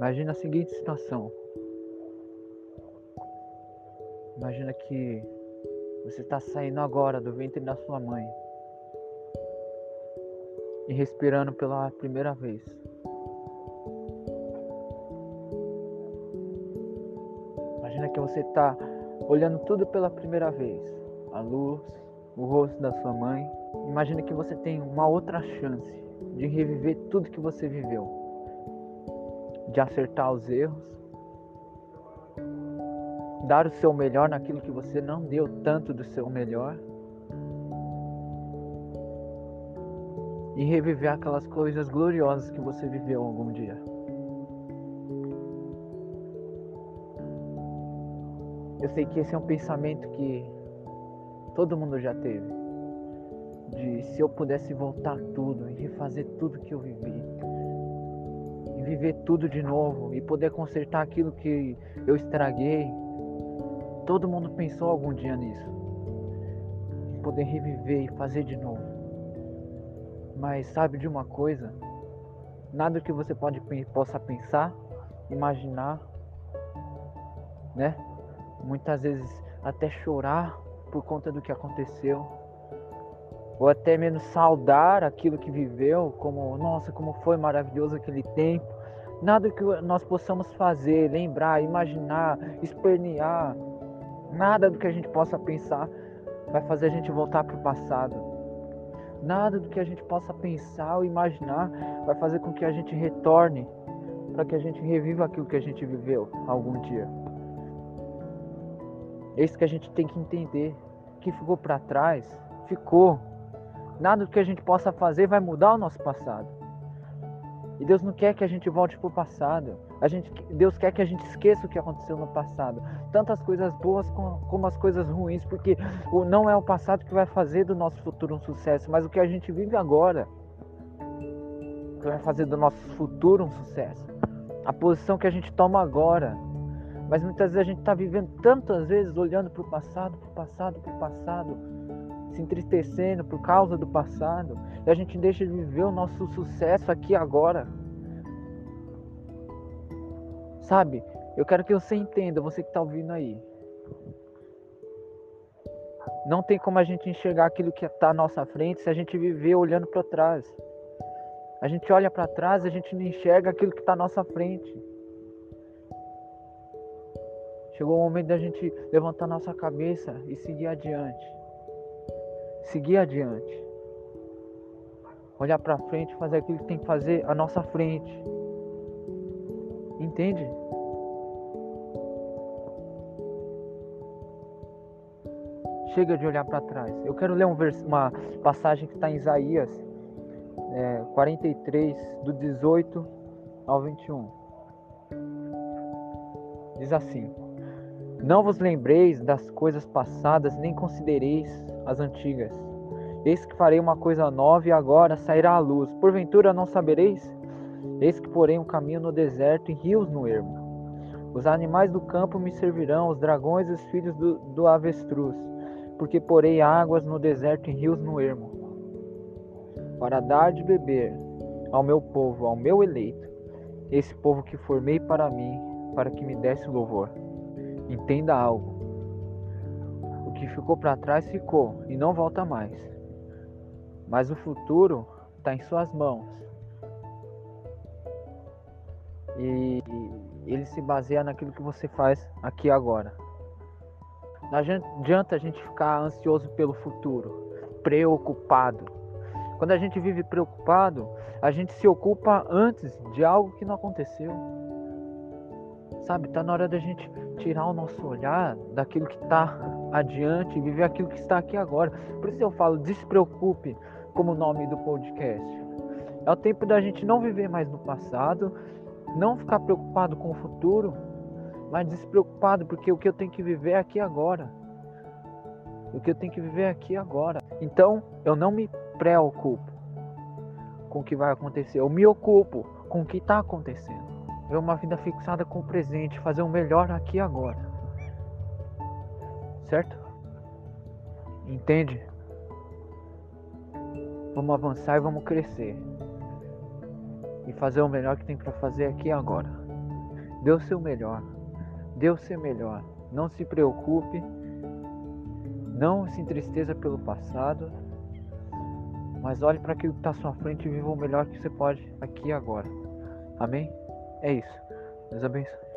Imagina a seguinte situação. Imagina que você está saindo agora do ventre da sua mãe e respirando pela primeira vez. Imagina que você está olhando tudo pela primeira vez: a luz, o rosto da sua mãe. Imagina que você tem uma outra chance de reviver tudo que você viveu, de acertar os erros, dar o seu melhor naquilo que você não deu tanto do seu melhor. E reviver aquelas coisas gloriosas que você viveu algum dia. Eu sei que esse é um pensamento que todo mundo já teve. De se eu pudesse voltar tudo e refazer tudo que eu vivi. E viver tudo de novo e poder consertar aquilo que eu estraguei. Todo mundo pensou algum dia nisso. Poder reviver e fazer de novo. Mas sabe de uma coisa? Nada que você pode, possa pensar, imaginar, né? muitas vezes até chorar por conta do que aconteceu, ou até mesmo saudar aquilo que viveu, como, nossa, como foi maravilhoso aquele tempo. Nada que nós possamos fazer, lembrar, imaginar, espernear, nada do que a gente possa pensar vai fazer a gente voltar para o passado. Nada do que a gente possa pensar ou imaginar vai fazer com que a gente retorne para que a gente reviva aquilo que a gente viveu algum dia. É isso que a gente tem que entender. O que ficou para trás, ficou. Nada do que a gente possa fazer vai mudar o nosso passado. E Deus não quer que a gente volte para o passado. A gente, Deus quer que a gente esqueça o que aconteceu no passado. Tanto as coisas boas como, as coisas ruins. Porque não é o passado que vai fazer do nosso futuro um sucesso, mas o que a gente vive agora. Que vai fazer do nosso futuro um sucesso. A posição que a gente toma agora mas muitas vezes a gente está vivendo tantas vezes olhando para o passado, para o passado, para o passado, se entristecendo por causa do passado, e a gente deixa de viver o nosso sucesso aqui agora. Sabe? Eu quero que você entenda, você que está ouvindo aí. Não tem como a gente enxergar aquilo que está à nossa frente se a gente viver olhando para trás. A gente olha para trás e a gente não enxerga aquilo que está à nossa frente. Chegou o momento da gente levantar nossa cabeça e seguir adiante. Seguir adiante. Olhar para frente, fazer aquilo que tem que fazer à nossa frente. Entende? Chega de olhar para trás. Eu quero ler um vers uma passagem que está em Isaías é, 43, do 18 ao 21. Diz assim: não vos lembreis das coisas passadas, nem considereis as antigas. Eis que farei uma coisa nova e agora sairá a luz. Porventura não sabereis? Eis que porém um caminho no deserto e rios no ermo. Os animais do campo me servirão, os dragões e os filhos do, do avestruz, porque porei águas no deserto e rios no ermo. Para dar de beber ao meu povo, ao meu eleito, esse povo que formei para mim, para que me desse louvor. Entenda algo. O que ficou para trás ficou e não volta mais. Mas o futuro está em suas mãos. E ele se baseia naquilo que você faz aqui agora. Não adianta a gente ficar ansioso pelo futuro, preocupado. Quando a gente vive preocupado, a gente se ocupa antes de algo que não aconteceu. Sabe, tá na hora da gente tirar o nosso olhar daquilo que está adiante e viver aquilo que está aqui agora. Por isso eu falo, despreocupe como nome do podcast. É o tempo da gente não viver mais no passado, não ficar preocupado com o futuro, mas despreocupado porque o que eu tenho que viver é aqui agora. O que eu tenho que viver é aqui agora. Então eu não me preocupo com o que vai acontecer, eu me ocupo com o que está acontecendo ver uma vida fixada com o presente, fazer o melhor aqui e agora. Certo? Entende? Vamos avançar e vamos crescer. E fazer o melhor que tem para fazer aqui e agora. Dê o seu melhor. Dê o seu melhor. Não se preocupe. Não se entristeça pelo passado. Mas olhe para aquilo que está à sua frente e viva o melhor que você pode aqui e agora. Amém? É isso. Deus abençoe.